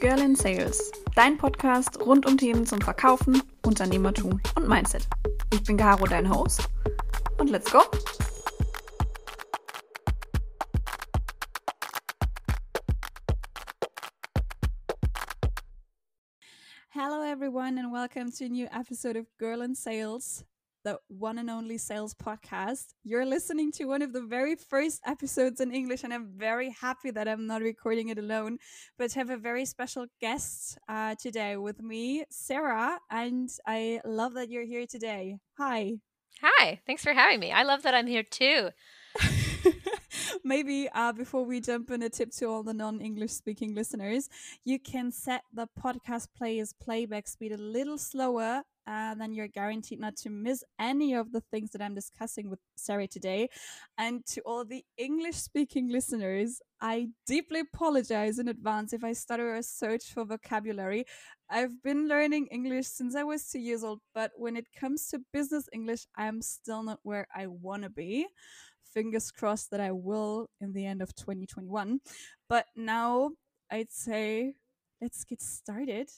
Girl in Sales, dein Podcast rund um Themen zum Verkaufen, Unternehmertum und Mindset. Ich bin Caro, dein Host. Und let's go! Hello, everyone, and welcome to a new episode of Girl in Sales the one and only sales podcast. You're listening to one of the very first episodes in English, and I'm very happy that I'm not recording it alone, but have a very special guest uh, today with me, Sarah. And I love that you're here today. Hi. Hi. Thanks for having me. I love that I'm here too. Maybe uh, before we jump in, a tip to all the non English speaking listeners you can set the podcast player's playback speed a little slower uh, then you're guaranteed not to miss any of the things that I'm discussing with Sarah today. And to all the English speaking listeners, I deeply apologize in advance if I stutter or search for vocabulary. I've been learning English since I was two years old, but when it comes to business English, I'm still not where I want to be. Fingers crossed that I will in the end of 2021. But now I'd say let's get started.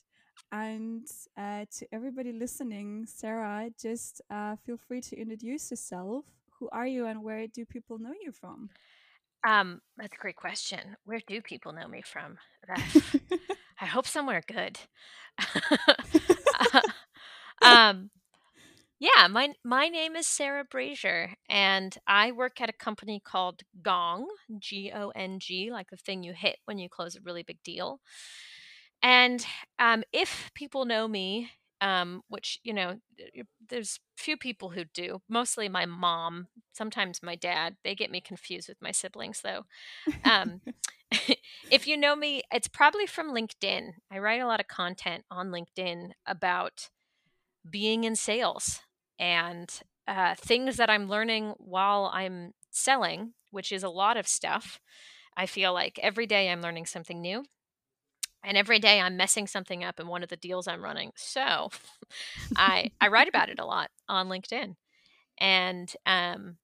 And uh, to everybody listening, Sarah, just uh, feel free to introduce yourself. Who are you and where do people know you from? Um, that's a great question. Where do people know me from? I hope somewhere good. um, yeah, my my name is Sarah Brazier, and I work at a company called Gong, G O N G, like the thing you hit when you close a really big deal. And um, if people know me, um, which you know, there's few people who do. Mostly my mom, sometimes my dad. They get me confused with my siblings, though. Um, if you know me, it's probably from LinkedIn. I write a lot of content on LinkedIn about being in sales and uh, things that I'm learning while I'm selling, which is a lot of stuff. I feel like every day I'm learning something new and every day i'm messing something up in one of the deals i'm running. So i i write about it a lot on linkedin and um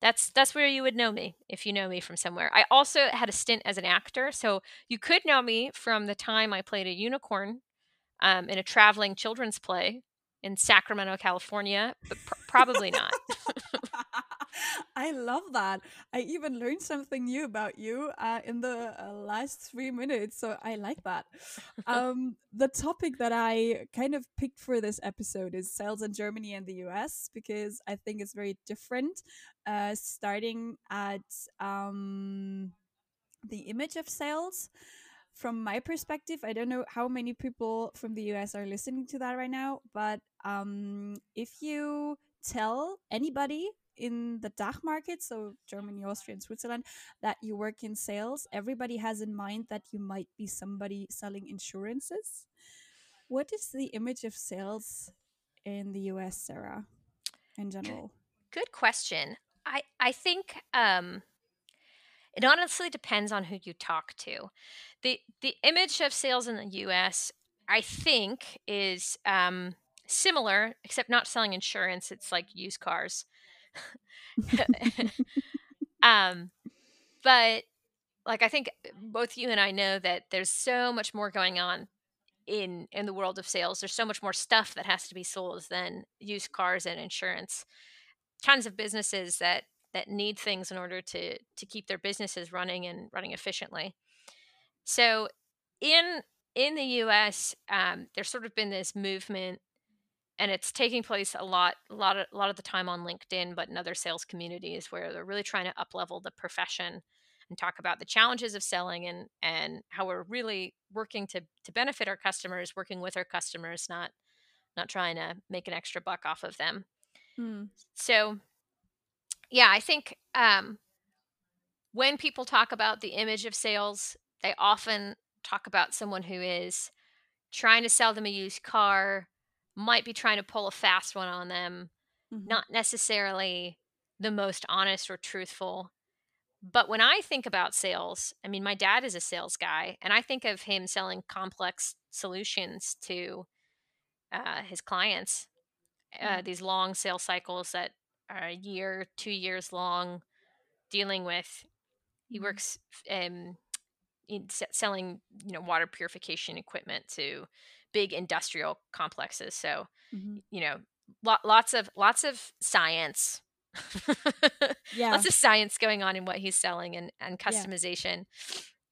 that's that's where you would know me if you know me from somewhere. I also had a stint as an actor so you could know me from the time i played a unicorn um, in a traveling children's play in sacramento california but pr- probably not I love that. I even learned something new about you uh, in the uh, last three minutes. So I like that. um, the topic that I kind of picked for this episode is sales in Germany and the US because I think it's very different. Uh, starting at um, the image of sales. From my perspective, I don't know how many people from the US are listening to that right now, but um, if you tell anybody in the DACH market, so Germany, Austria, and Switzerland, that you work in sales, everybody has in mind that you might be somebody selling insurances. What is the image of sales in the US, Sarah, in general? Good question. I I think um, it honestly depends on who you talk to. the The image of sales in the U.S. I think is um, similar, except not selling insurance. It's like used cars. um, but like I think both you and I know that there's so much more going on in in the world of sales. There's so much more stuff that has to be sold than used cars and insurance. Tons of businesses that that need things in order to to keep their businesses running and running efficiently. So in in the U.S., um, there's sort of been this movement and it's taking place a lot a lot of a lot of the time on linkedin but in other sales communities where they're really trying to up level the profession and talk about the challenges of selling and and how we're really working to to benefit our customers working with our customers not not trying to make an extra buck off of them mm. so yeah i think um when people talk about the image of sales they often talk about someone who is trying to sell them a used car might be trying to pull a fast one on them, mm-hmm. not necessarily the most honest or truthful. But when I think about sales, I mean, my dad is a sales guy, and I think of him selling complex solutions to uh, his clients. Uh, mm-hmm. these long sales cycles that are a year, two years long, dealing with. He mm-hmm. works um, selling you know water purification equipment to big industrial complexes. So hmm you know, lo- lots of lots of science. Yeah. lots of science going on in what he's selling and, and Yeah. customization.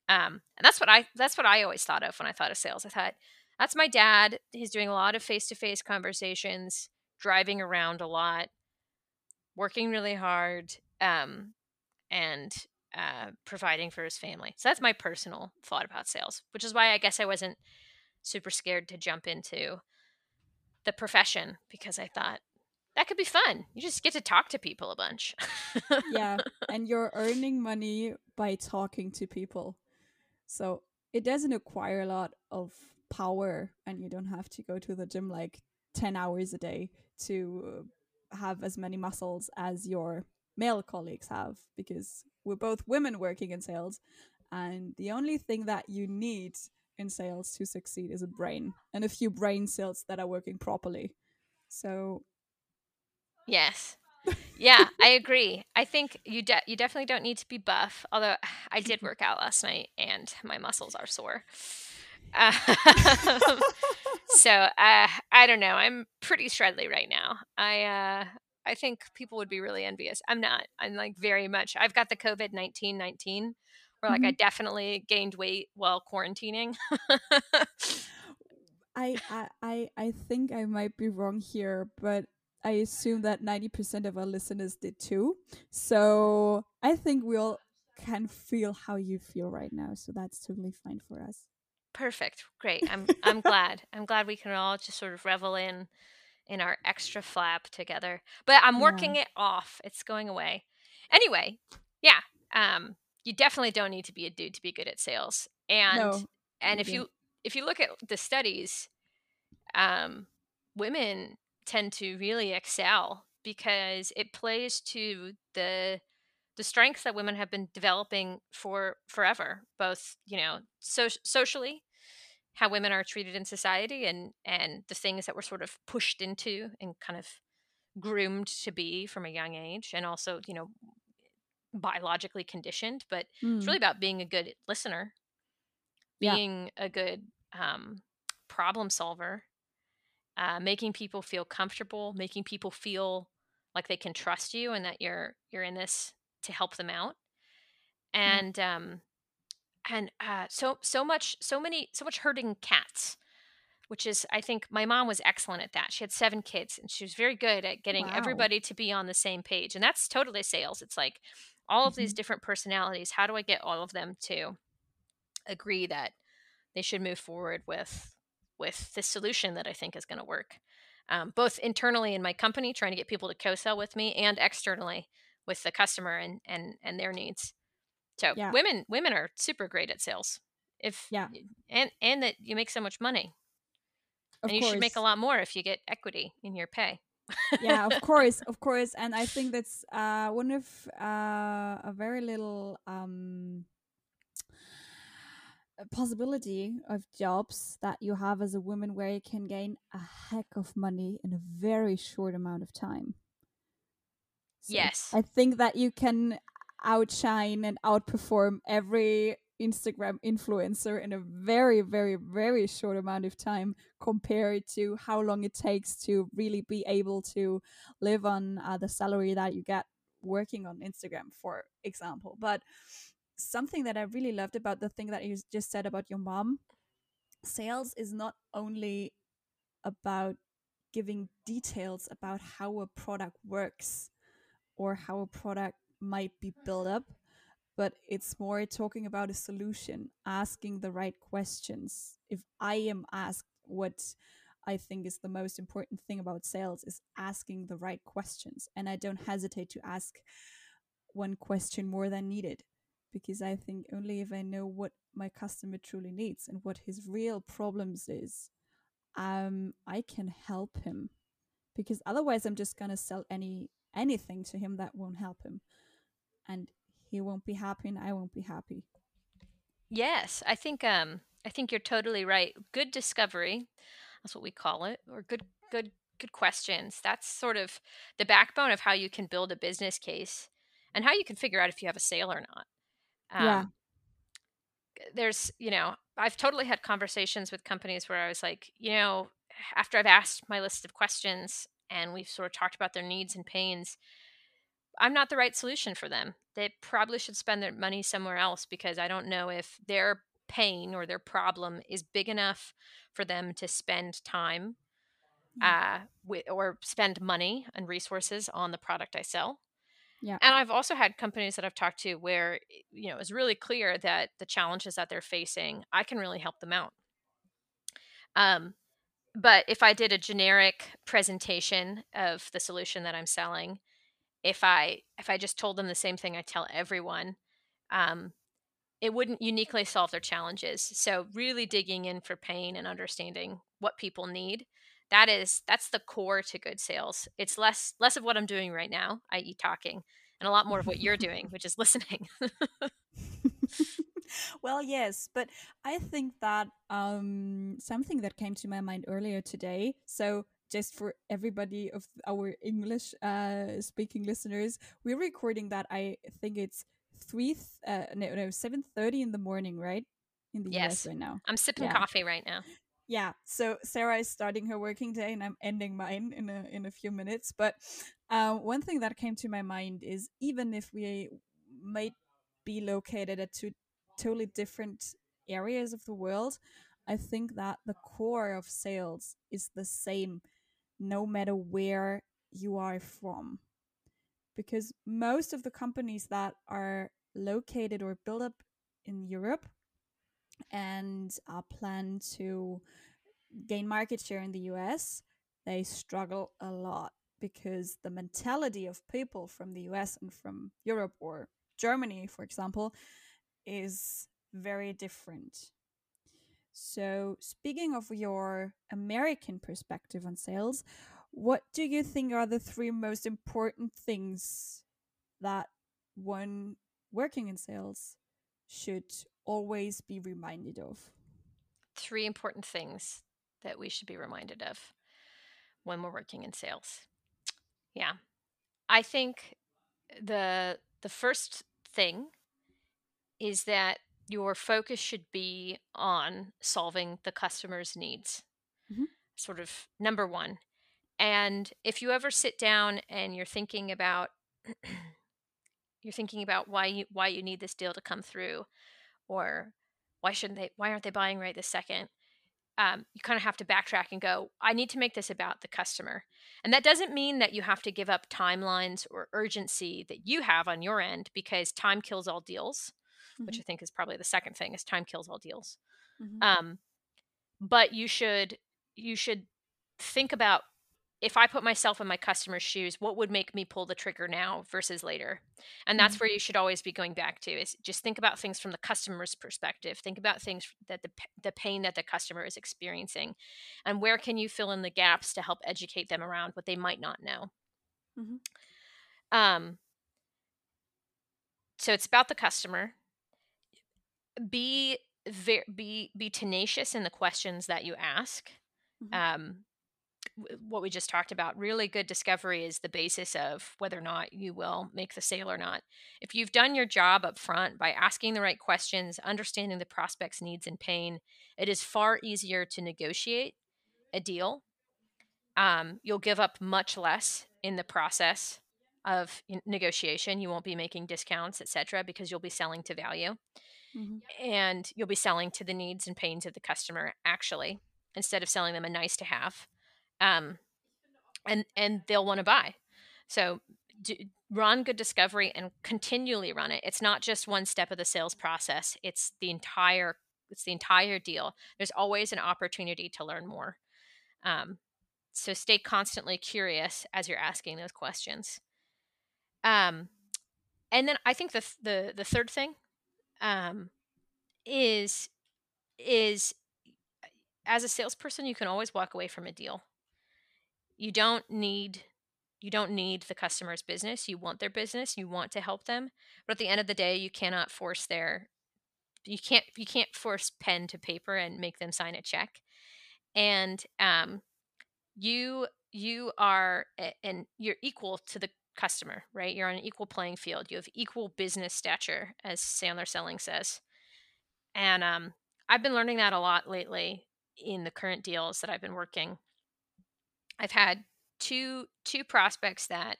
Um, and that's what I that's what I always thought of when I thought of sales. I thought that's my dad. He's doing a lot of face to face conversations, driving around a lot, working really hard, um, and uh, providing for his family. So that's my personal thought about sales, which is why I guess I wasn't super scared to jump into the profession because I thought that could be fun. You just get to talk to people a bunch. Yeah. And you're earning money by talking to people. So it doesn't require a lot of power, and you don't have to go to the gym like 10 hours a day to have as many muscles as your male colleagues have because we're both women working in sales. And the only thing that you need in sales to succeed is a brain and a few brain cells that are working properly. So, yes. Yeah, I agree. I think you de- you definitely don't need to be buff. Although I did work out last night and my muscles are sore. Um, so uh, I don't know. I'm pretty shredly right now. I uh, I think people would be really envious. I'm not. I'm like very much. I've got the COVID nineteen nineteen, where like I Mhm. definitely gained weight while quarantining. I, I I I think I might be wrong here, but I assume that 90% of our listeners did too. So I think we all can feel how you feel right now. So that's totally fine for us. Perfect. Great. I'm I'm glad. I'm glad we can all just sort of revel in in our extra flap together. But I'm Yeah. working it off. It's going away. Anyway, yeah. Um you definitely don't need to be a dude to be good at sales. And No, and if do. you if you look at the studies, um women tend to really excel because it plays to the the strengths that women have been developing for forever both you know so, socially how women are treated in society and and the things that we're sort of pushed into and kind of groomed to be from a young age and also you know biologically conditioned but it's Mm, really about being a good listener yeah. being a good um, problem solver uh, making people feel comfortable making people feel like they can trust you and that you're you're in this to help them out Yeah. and um and uh so so much so many so much herding cats which is i think my mom was excellent at that. She had seven kids and she was very good at getting Wow. everybody to be on the same page and that's totally sales. It's like all of these hmm different personalities how do i get all of them to agree that they should move forward with with this solution that i think is going to work? Um, both internally in my company trying to get people to co-sell with me and externally with the customer and and and their needs so Yeah. women women are super great at sales if Yeah. and and that you make so much money. Of and you should make a lot more if you get equity in your pay. Yeah of course of course and i think that's uh one of uh a very little um possibility of jobs that you have as a woman where you can gain a heck of money in a very short amount of time. So yes. I think that you can outshine and outperform every instagram influencer in a very very very short amount of time compared to how long it takes to really be able to live on uh, the salary that you get working on instagram for example. But something that i really loved about the thing that you just said about your mom sales is not only about giving details about how a product works or how a product might be built up, but it's more talking about a solution, asking the right questions. If I am asked what I think is the most important thing about sales is asking the right questions, and I don't hesitate to ask one question more than needed because I think only if I know what my customer truly needs and what his real problems is, um, I can help him. Because otherwise, I'm just gonna sell any anything to him that won't help him, and he won't be happy, and I won't be happy. yes i think um i think you're totally right good discovery that's what we call it or good good good questions that's sort of the backbone of how you can build a business case and how you can figure out if you have a sale or not Yeah. um there's, you know, I've totally had conversations with companies where I was like, you know, after I've asked my list of questions and we've sort of talked about their needs and pains, I'm not the right solution for them. They probably should spend their money somewhere else because I don't know if their pain or their problem is big enough for them to spend time Yeah. uh, with, or spend money and resources on the product I sell. Yeah. And I've also had companies that I've talked to where you know it's really clear that the challenges that they're facing, I can really help them out. Um, but if I did a generic presentation of the solution that I'm selling, if I if I just told them the same thing I tell everyone, um, it wouldn't uniquely solve their challenges. So really digging in for pain and understanding what people need. That is that's the core to good sales. It's less less of what I'm doing right now, i.e. talking, and a lot more of what you're doing, which is listening. well, yes, but I think that um, something that came to my mind earlier today. So, just for everybody of our English uh, speaking listeners, we're recording that. I think it's three, uh, no, no, seven thirty in the morning, right? In the US right now. I'm sipping Yeah. coffee right now. yeah so sarah is starting her working day and i'm ending mine in a in a few minutes but um, one thing that came to my mind is even if we might be located at two totally different areas of the world i think that the core of sales is the same no matter where you are from because most of the companies that are located or built up in europe and are planned to gain market share in the US, they struggle a lot because the mentality of people from the US and from Europe or Germany, for example, is very different. So, speaking of your American perspective on sales, what do you think are the three most important things that one working in sales should always be reminded of? Three important things that we should be reminded of when we're working in sales. Yeah. I think the the first thing is that your focus should be on solving the customer's needs. Mhm. Sort of number 1. And if you ever sit down and you're thinking about you're thinking about why you why you need this deal to come through or why shouldn't they why aren't they buying right this second um, you kind of have to backtrack and go i need to make this about the customer and that doesn't mean that you have to give up timelines or urgency that you have on your end because time kills all deals which i think is probably the second thing is time kills all deals Mhm. um, but you should you should think about if I put myself in my customer's shoes, what would make me pull the trigger now versus later? And that's Mhm. where you should always be going back to is just think about things from the customer's perspective. Think about things that the the pain that the customer is experiencing and where can you fill in the gaps to help educate them around what they might not know. Mhm. Um so it's about the customer. Be ver- be be tenacious in the questions that you ask. Mhm. Um what we just talked about really good discovery is the basis of whether or not you will make the sale or not if you've done your job up front by asking the right questions understanding the prospect's needs and pain it is far easier to negotiate a deal um, you'll give up much less in the process of negotiation you won't be making discounts etc because you'll be selling to value Mhm. and you'll be selling to the needs and pains of the customer actually instead of selling them a nice to have um, and and they'll want to buy. So do, run good discovery and continually run it. It's not just one step of the sales process. It's the entire it's the entire deal. There's always an opportunity to learn more. Um, so stay constantly curious as you're asking those questions. Um, and then i think the the the third thing um, is is as a salesperson you can always walk away from a deal. You don't need you don't need the customer's business. You want their business. You want to help them. But at the end of the day you cannot force their you can't you can't force pen to paper and make them sign a check. And um you you are and you're equal to the customer right you're on an equal playing field you have equal business stature as sandler selling says And um, I've been learning that a lot lately in the current deals that I've been working. I've had two two prospects that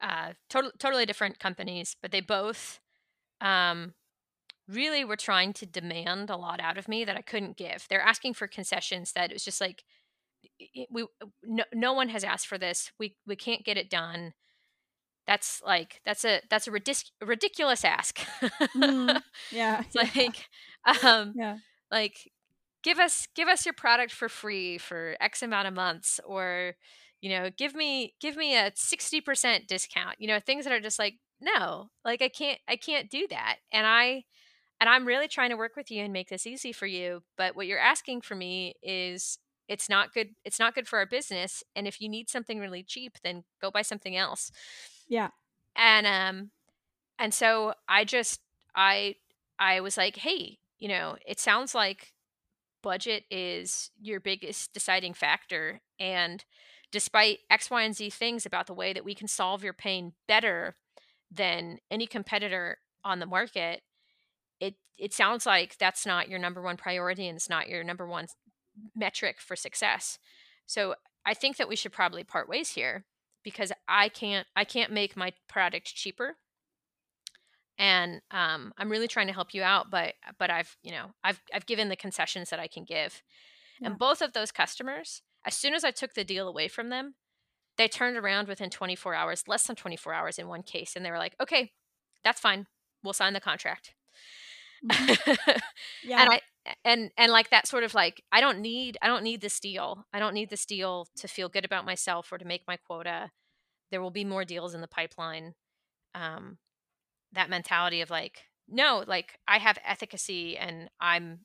uh, total, totally different companies, but they both um, really were trying to demand a lot out of me that I couldn't give. They're asking for concessions that it was just like we no, no one has asked for this. We we can't get it done. That's like that's a that's a ridic- ridiculous ask. Mm, yeah, yeah, like um yeah, like give us give us your product for free for x amount of months or you know give me give me a 60% discount you know things that are just like no like i can't i can't do that. And i and i'm really trying to work with you and make this easy for you but what you're asking for me is it's not good it's not good for our business and if you need something really cheap then go buy something else yeah, and um and so i just i i was like hey you know it sounds like budget is your biggest deciding factor and despite x y and z things about the way that we can solve your pain better than any competitor on the market it it sounds like that's not your number one priority and it's not your number one metric for success. So i think that we should probably part ways here because i can't i can't make my product cheaper. And um, i'm really trying to help you out but but i've you know i've i've given the concessions that i can give. Yeah. and both of those customers as soon as i took the deal away from them they turned around within 24 hours less than 24 hours in one case and they were like okay that's fine. We'll sign the contract yeah, and i and and like that sort of like i don't need i don't need this deal i don't need this deal to feel good about myself or to make my quota. There will be more deals in the pipeline. Um that mentality of like no like i have efficacy and i'm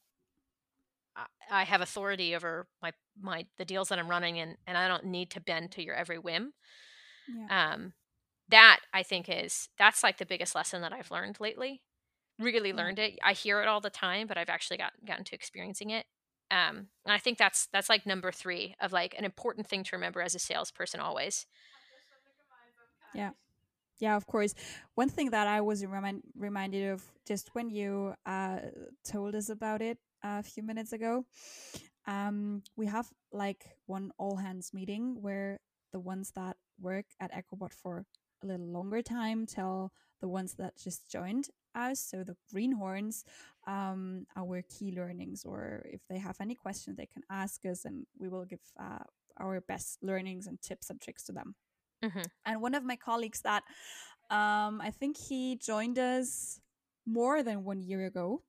I- i have authority over my my the deals that i'm running and and i don't need to bend to your every whim. Yeah, um that i think is that's like the biggest lesson that i've learned lately really learned it i hear it all the time but i've actually got gotten to experiencing it um and i think that's that's like number three of like an important thing to remember as a salesperson always Yeah. Yeah, of course. One thing that I was remind, reminded of just when you uh, told us about it a few minutes ago, um, we have like one all hands meeting where the ones that work at EchoBot for a little longer time tell the ones that just joined us, so the greenhorns, um, our key learnings, or if they have any questions, they can ask us, and we will give uh, our best learnings and tips and tricks to them hmm and one of my colleagues that um, I think he joined us more than one year ago,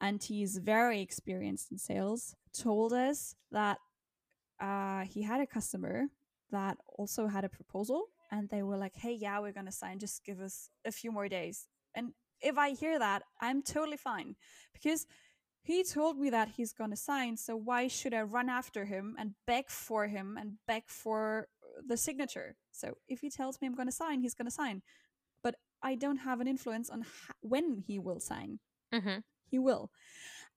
and he's very experienced in sales. Told us that uh, he had a customer that also had a proposal, and they were like, "Hey, yeah, we're gonna sign. Just give us a few more days." And if I hear that, I'm totally fine because he told me that he's gonna sign. So why should I run after him and beg for him and beg for the signature? So if he tells me I'm gonna sign, he's gonna sign. But I don't have an influence on h- when he will sign. hmm He will.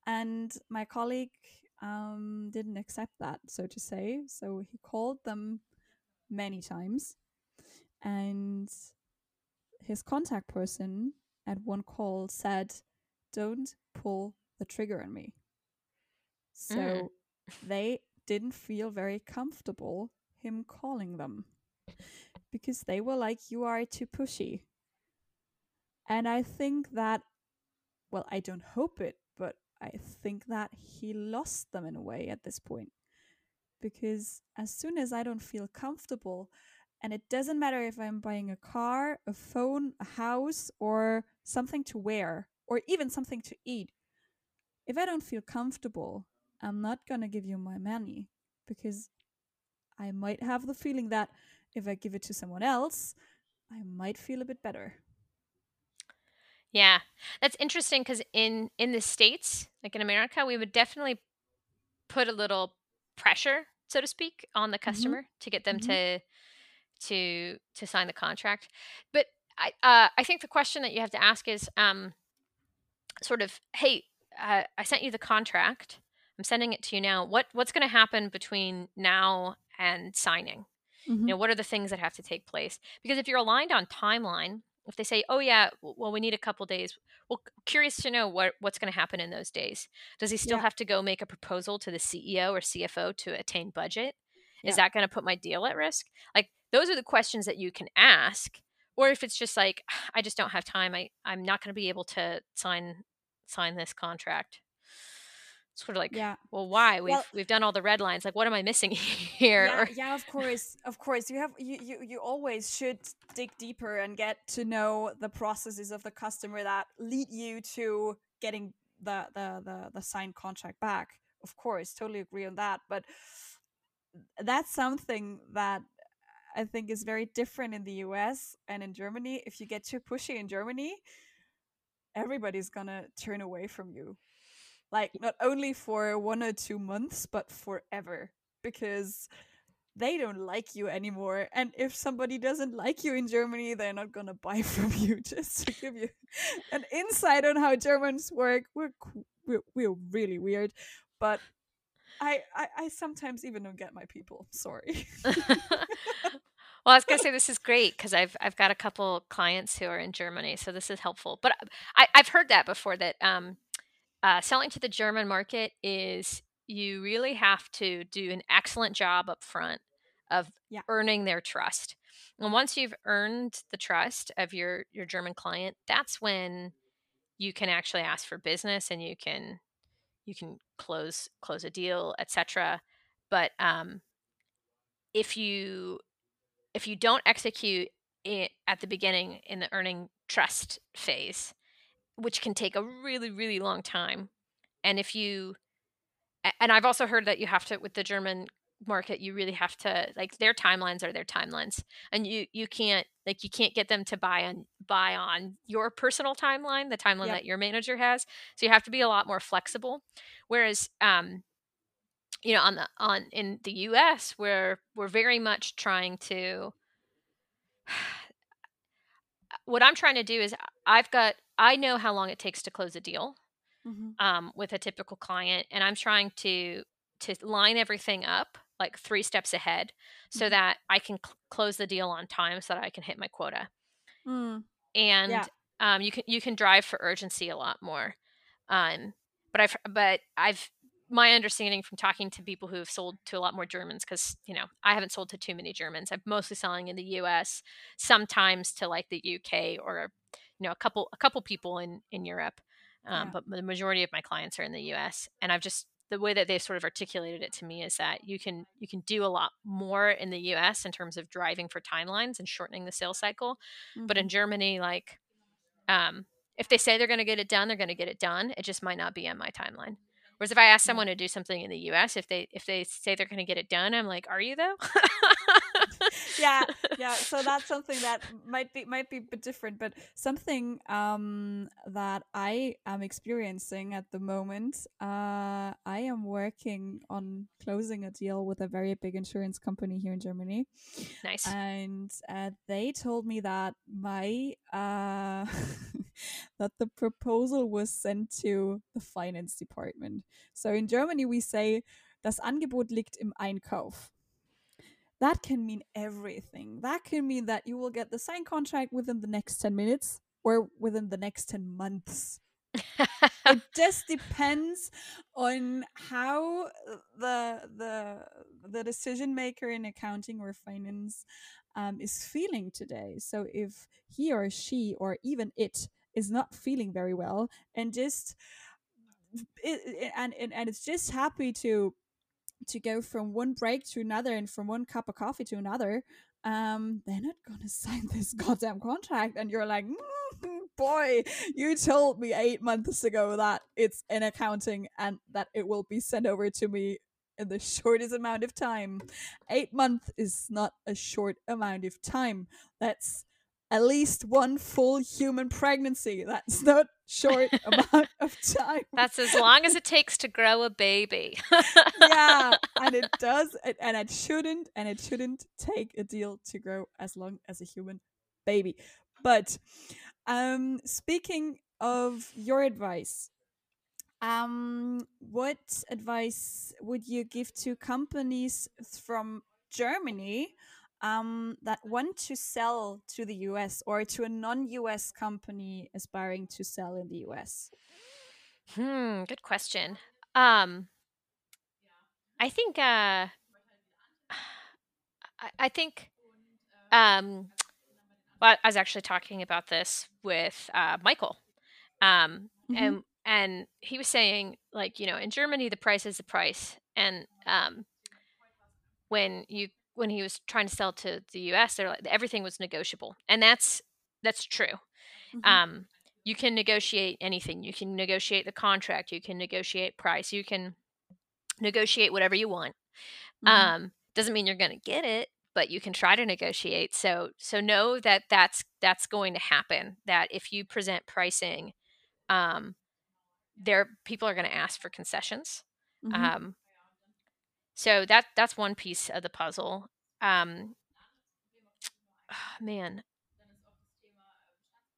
And my colleague um, didn't accept that, so to say. So he called them many times. And his contact person at one call said, Don't pull the trigger on me. Mm. So they didn't feel very comfortable him calling them because they were like, You are too pushy. And I think that, well, I don't hope it, but I think that he lost them in a way at this point. Because as soon as I don't feel comfortable, and it doesn't matter if I'm buying a car, a phone, a house, or something to wear, or even something to eat, if I don't feel comfortable, I'm not going to give you my money because I might have the feeling that if I give it to someone else, I might feel a bit better. Yeah, that's interesting because in in the states, like in America, we would definitely put a little pressure, so to speak, on the Mm-hmm. customer to get them Mhm. to to to sign the contract. But I uh, I think the question that you have to ask is um, sort of, hey, uh, I sent you the contract. I'm sending it to you now. What what's going to happen between now and signing? Mhm. You know, what are the things that have to take place? Because if you're aligned on timeline if they say, "Oh yeah, well we need a couple days," well, curious to know what what's going to happen in those days. Does he still Yeah. have to go make a proposal to the CEO or CFO to attain budget? Yeah. Is that going to put my deal at risk? Like those are the questions that you can ask. Or if it's just like I just don't have time, I I'm not going to be able to sign sign this contract. it's Sort of like, Yeah. well, why? We've Well- we've done all the red lines. Like, what am I missing here? yeah, yeah, of course, of course. You have you, you you always should dig deeper and get to know the processes of the customer that lead you to getting the the the, the signed contract back. Of course, totally agree on that. But uh, that's something that I think is very different in the US and in Germany. If you get too pushy in Germany, everybody's gonna turn away from you. Like not only for one or two months, but forever. Because they don't like you anymore. And if somebody doesn't like you in Germany, they're not gonna buy from you. Just to give you an insight on how Germans work, we're we're, we're really weird. But I, I I sometimes even don't get my people. Sorry. well, I was gonna say this is great because I've I've got a couple clients who are in Germany, so this is helpful. But I, I've heard that before that um, uh, selling to the German market is you really have to do an excellent job up front of Yeah. earning their trust. And once you've earned the trust of your your German client, that's when you can actually ask for business and you can you can close close a deal, etc. But um, if you if you don't execute it at the beginning in the earning trust phase, which can take a really really long time, and if you and I've also heard that you have to with the German market you really have to like their timelines are their timelines and you you can't like you can't get them to buy on buy on your personal timeline the timeline Yep. that your manager has so you have to be a lot more flexible whereas um you know on the on in the US where we're we're very much trying to what I'm trying to do is I've got I know how long it takes to close a deal Mhm. um, with a typical client, and I'm trying to to line everything up like three steps ahead, so Mhm. that I can cl- close the deal on time, so that I can hit my quota. Mm. And Yeah. um, you can you can drive for urgency a lot more. Um, but I've but I've my understanding from talking to people who have sold to a lot more Germans, because you know I haven't sold to too many Germans. I'm mostly selling in the U.S., sometimes to like the U.K. or you know a couple a couple people in in Europe. Um, Yeah. But the majority of my clients are in the U.S. And I've just the way that they've sort of articulated it to me is that you can you can do a lot more in the U.S. in terms of driving for timelines and shortening the sales cycle. But Mhm. in Germany, like um, if they say they're going to get it done, they're going to get it done. It just might not be on my timeline. Whereas if I ask someone to do something in the U.S., if they if they say they're going to get it done, I'm like, are you though? yeah yeah so that's something that might be might be a bit different but something um that i am experiencing at the moment uh i am working on closing a deal with a very big insurance company here in germany nice. and uh, they told me that my uh that the proposal was sent to the finance department. So in germany we say das angebot liegt im einkauf. That can mean everything. That can mean that you will get the signed contract within the next 10 minutes or within the next 10 months. It just depends on how the the the decision maker in accounting or finance um, is feeling today. So if he or she or even it is not feeling very well and just it, and, and and it's just happy to to go from one break to another and from one cup of coffee to another um they're not gonna sign this goddamn contract. And you're like "Mm, boy you told me eight months ago that it's in accounting and that it will be sent over to me in the shortest amount of time. Eight months is not a short amount of time. That's at least one full human pregnancy. That's not short amount of time. That's as long as it takes to grow a baby. yeah and it does and it shouldn't and it shouldn't take a deal to grow as long as a human baby. But um speaking of your advice um what advice would you give to companies from germany um, that want to sell to the US or to a non US company aspiring to sell in the US? Hmm, good question. Um, I think uh, I, I think um, well, I was actually talking about this with uh, Michael, um, Mhm. and and he was saying like you know in Germany the price is the price, and um, when you when he was trying to sell to the U.S., they're like everything was negotiable, and that's that's true. Mhm. Um, you can negotiate anything. You can negotiate the contract. You can negotiate price. You can negotiate whatever you want. Mhm. Um, doesn't mean you're going to get it, but you can try to negotiate. So so know that that's that's going to happen. That if you present pricing, um, there people are going to ask for concessions. Mhm. Um, so that that's one piece of the puzzle. Um, man,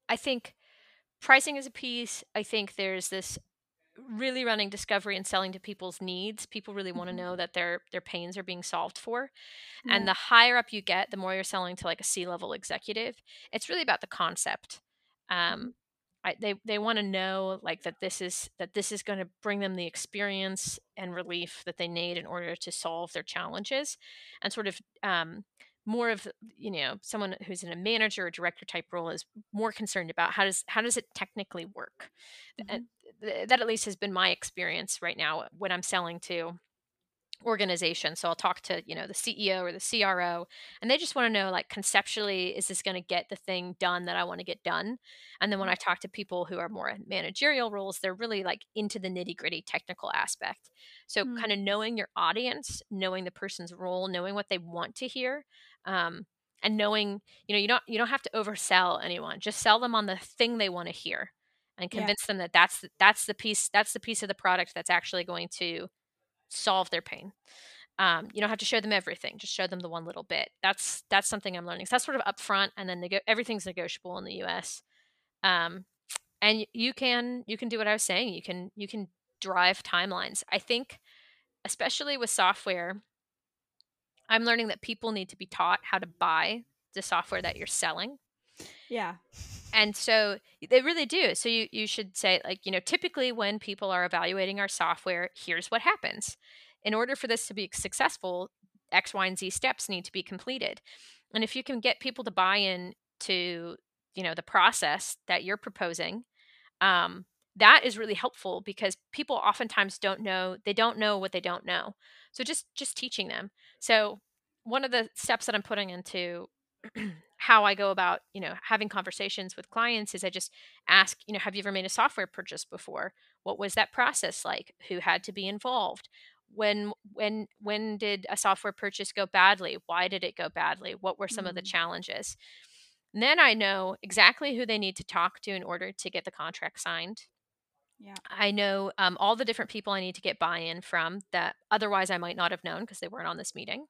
I think pricing is a piece. I think there's this really running discovery and selling to people's needs. People really want to Mhm. know that their their pains are being solved for. Yeah. And the higher up you get, the more you're selling to like a C level executive. It's really about the concept. Um, I, they they want to know like that this is that this is going to bring them the experience and relief that they need in order to solve their challenges, and sort of um, more of you know someone who's in a manager or director type role is more concerned about how does how does it technically work, and Mhm. th- that at least has been my experience right now when I'm selling to organization. So I'll talk to, you know, the CEO or the CRO and they just want to know like conceptually is this going to get the thing done that I want to get done? And then when I talk to people who are more in managerial roles, they're really like into the nitty-gritty technical aspect. So Hmm. kind of knowing your audience, knowing the person's role, knowing what they want to hear, um, and knowing, you know, you don't you don't have to oversell anyone. Just sell them on the thing they want to hear and Yeah. convince them that that's the- that's the piece that's the piece of the product that's actually going to solve their pain. Um, you don't have to show them everything; just show them the one little bit. That's that's something I'm learning. So that's sort of upfront, and then nego- everything's negotiable in the U.S. Um, and you can you can do what I was saying. You can you can drive timelines. I think, especially with software, I'm learning that people need to be taught how to buy the software that you're selling Yeah. And so they really do. So you you should say like you know typically when people are evaluating our software here's what happens. In order for this to be successful x y and z steps need to be completed. And if you can get people to buy in to you know the process that you're proposing um, that is really helpful because people oftentimes don't know they don't know what they don't know. So just just teaching them. So one of the steps that i'm putting into how i go about you know having conversations with clients is i just ask you know have you ever made a software purchase before what was that process like who had to be involved when when when did a software purchase go badly why did it go badly what were some of the Mm. challenges and then I know exactly who they need to talk to in order to get the contract signed. Yeah. I know um, all the different people I need to get buy in from that otherwise I might not have known because they weren't on this meeting.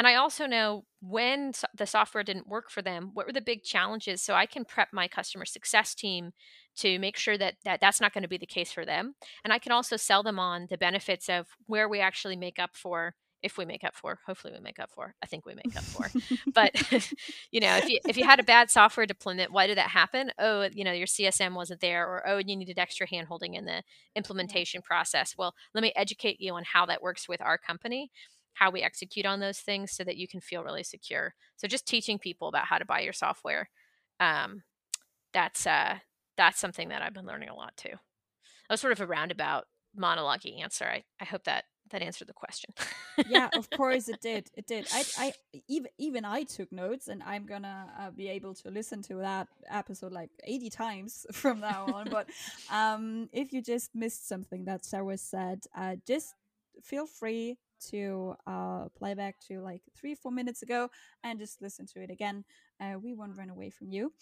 And I also know when so- the software didn't work for them, what were the big challenges? So I can prep my customer success team to make sure that, that that's not going to be the case for them. And I can also sell them on the benefits of where we actually make up for if we make up for hopefully we make up for i think we make up for. But you know if you if you had a bad software deployment why did that happen? Oh you know your csm wasn't there or oh you needed extra hand holding in the implementation process. Well let me educate you on how that works with our company how we execute on those things so that you can feel really secure so just teaching people about how to buy your software um, that's uh that's something that i've been learning a lot too that was sort of a roundabout monologue answer I, I hope that that answered the question yeah, of course it did. It did. I, I even even I took notes, and I'm gonna uh, be able to listen to that episode like 80 times from now on. but um, if you just missed something that Sarah said, uh, just feel free to uh, play back to like three, four minutes ago and just listen to it again. Uh, we won't run away from you.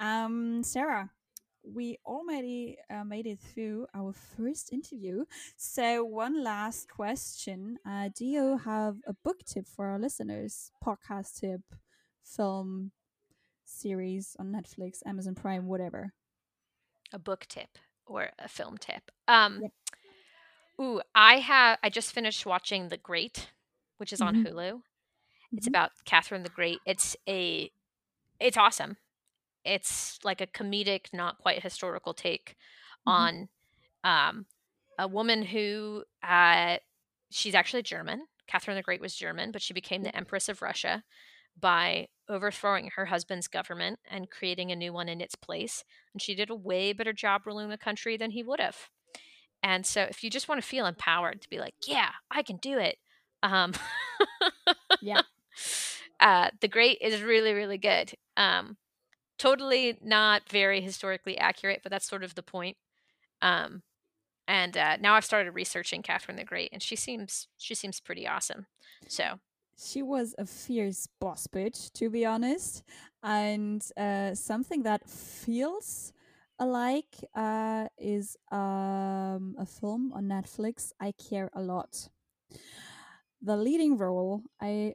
Um, Sarah, we already uh, made it through our first interview. So, one last question uh, Do you have a book tip for our listeners? Podcast tip, film, series on Netflix, Amazon Prime, whatever. a book tip or a film tip um Yep. Ooh i have i just finished watching the great which is on Mhm. hulu It's about Catherine the Great. It's a it's awesome. It's like a comedic, not quite historical take Mhm. on um, a woman who uh, she's actually German. Catherine the Great was German, but she became the Empress of Russia by overthrowing her husband's government and creating a new one in its place. And she did a way better job ruling the country than he would have. And so, if you just want to feel empowered to be like, yeah, I can do it, um, Yeah. uh, The Great is really, really good. Um, totally not very historically accurate, but that's sort of the point. Um, and uh, now I've started researching Catherine the Great, and she seems she seems pretty awesome. So She was a fierce boss bitch, to be honest. And uh, something that feels alike uh, is um, a film on Netflix I care a lot. The leading role, I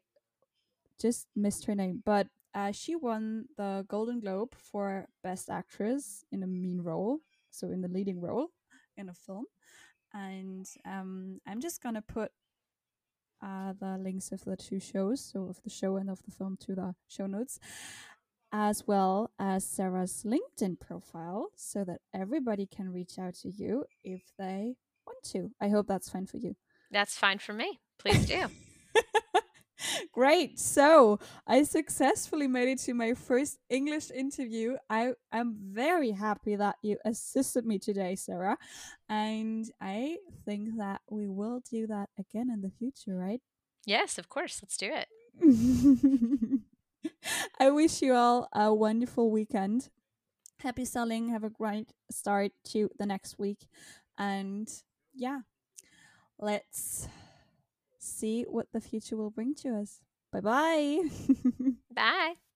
just missed her name, but uh, she won the Golden Globe for Best Actress in a mean role, so in the leading role in a film. And um, I'm just gonna put uh, the links of the two shows, so of the show and of the film, to the show notes, as well as Sarah's LinkedIn profile, so that everybody can reach out to you if they want to. I hope that's fine for you. that's fine for me. Please do. Great. So I successfully made it to my first English interview. I am very happy that you assisted me today, Sarah. And I think that we will do that again in the future, right? yes, of course. Let's do it. I wish you all a wonderful weekend. Happy selling. Have a great start to the next week. And yeah, let's see what the future will bring to us. Bye bye. Bye.